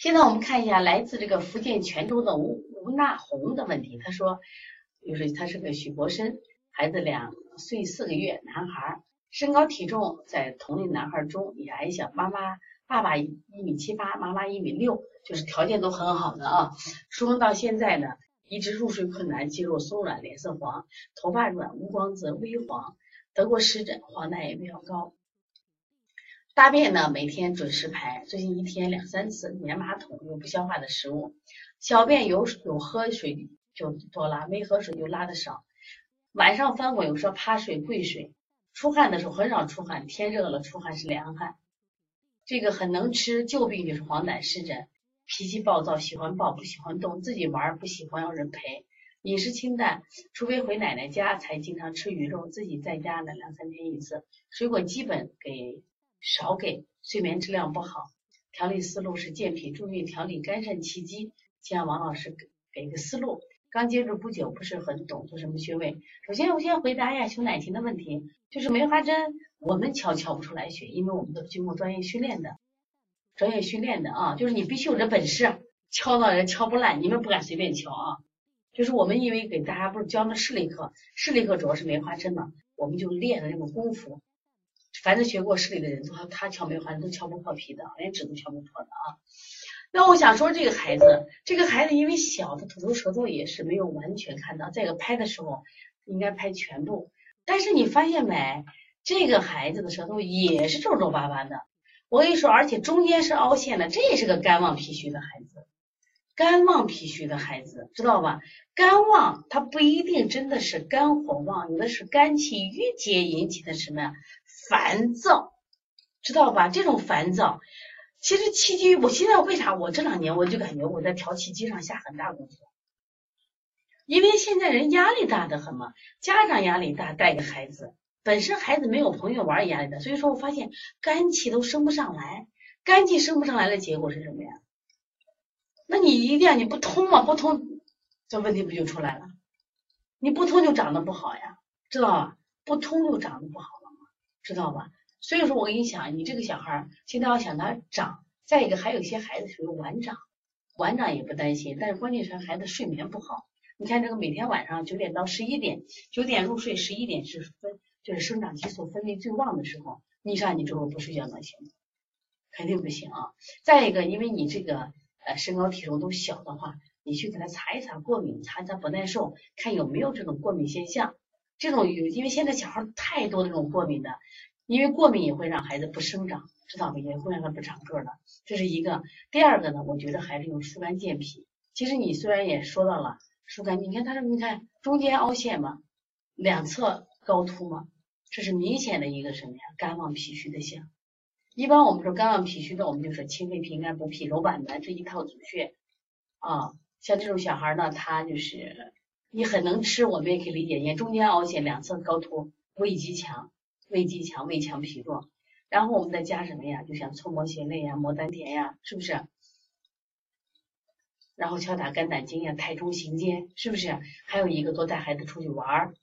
现在我们看一下来自这个福建泉州的吴吴娜红的问题，他说，就是他是个许国生，孩子两岁四个月，男孩，身高体重在同龄男孩中也矮小，妈妈爸爸一米七八，妈妈一米六，就是条件都很好的啊。出生到现在呢，一直入睡困难，肌肉松软，脸色黄，头发软，无光泽，微黄，得过湿疹，黄疸也比较高。大便呢，每天准时排，最近一天两三次，粘马桶，有不消化的食物。小便有有喝水就多拉，没喝水就拉的少。晚上翻滚，有时候趴睡跪睡。出汗的时候很少出汗，天热了出汗是凉汗。这个很能吃，旧病就是黄疸湿疹。脾气暴躁，喜欢抱不喜欢动，自己玩不喜欢要人陪。饮食清淡，除非回奶奶家才经常吃鱼肉，自己在家呢两三天一次。水果基本给。少给，睡眠质量不好。调理思路是健脾助运，调理肝肾气机。请让王老师给给个思路。刚接触不久，不是很懂做什么穴位。首先，我先回答一下熊乃婷的问题，就是梅花针，我们敲敲不出来穴，因为我们都经过专业训练的，专业训练的啊，就是你必须有这本事，敲到人敲不烂，你们不敢随便敲啊。就是我们因为给大家不是教那视力课，视力课主要是梅花针嘛，我们就练的这个功夫。凡是学过视力的人，都他他敲梅花都敲不破皮的，连纸都敲不破的啊。那我想说，这个孩子，这个孩子因为小，他吐出舌头也是没有完全看到。再一个拍的时候应该拍全部，但是你发现没，这个孩子的舌头也是皱皱巴巴的。我跟你说，而且中间是凹陷的，这也是个肝旺脾虚的孩子。肝旺脾虚的孩子，知道吧？肝旺它不一定真的是肝火旺，有的是肝气郁结引起的什么呀？烦躁，知道吧？这种烦躁，其实气机，我现在为啥我这两年我就感觉我在调气机上下很大功夫，因为现在人压力大的很嘛，家长压力大，带个孩子，本身孩子没有朋友玩压力大，所以说我发现肝气都升不上来，肝气升不上来的结果是什么呀？那你一定要你不通嘛，不通，这问题不就出来了？你不通就长得不好呀，知道吧？不通就长得不好了。知道吧？所以说我跟你讲，你这个小孩现在要想他长，再一个还有一些孩子属于晚长，晚长也不担心，但是关键是孩子睡眠不好。你看这个每天晚上九点到十一点，九点入睡，十一点是分就是生长激素分泌最旺的时候，你说你这会不睡觉能行吗？肯定不行啊！再一个，因为你这个呃身高体重都小的话，你去给他查一查过敏，查一查不耐受，看有没有这种过敏现象。这种有，因为现在小孩太多这种过敏的，因为过敏也会让孩子不生长，知道吗？也会让他不长个的，这是一个。第二个呢，我觉得孩子用疏肝健脾。其实你虽然也说到了疏肝，你看他这，你看中间凹陷嘛，两侧高凸嘛，这是明显的一个什么呀？肝旺脾虚的象。一般我们说肝旺脾虚的，我们就说清肺平肝补脾柔板的这一套组穴啊。像这种小孩呢，他就是。你很能吃，我们也可以理解。眼中间凹陷，两侧高凸，胃极强，胃极强，胃强脾弱。然后我们再加什么呀？就像搓摩胁肋呀，摩丹田呀，是不是？然后敲打肝胆经呀，太冲行间，是不是？还有一个多带孩子出去玩儿，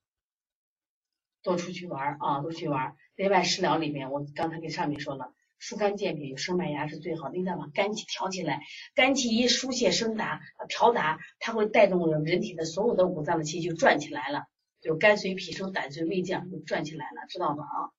多出去玩啊，多去玩儿。另外食疗里面，我刚才跟上面说了。疏肝健脾，生麦芽是最好的。你知道吗？肝气调起来，肝气一疏泄升达、调达，它会带动人体的所有的五脏的气就转起来了，就肝随脾升，胆随胃降，就转起来了，知道吗？啊，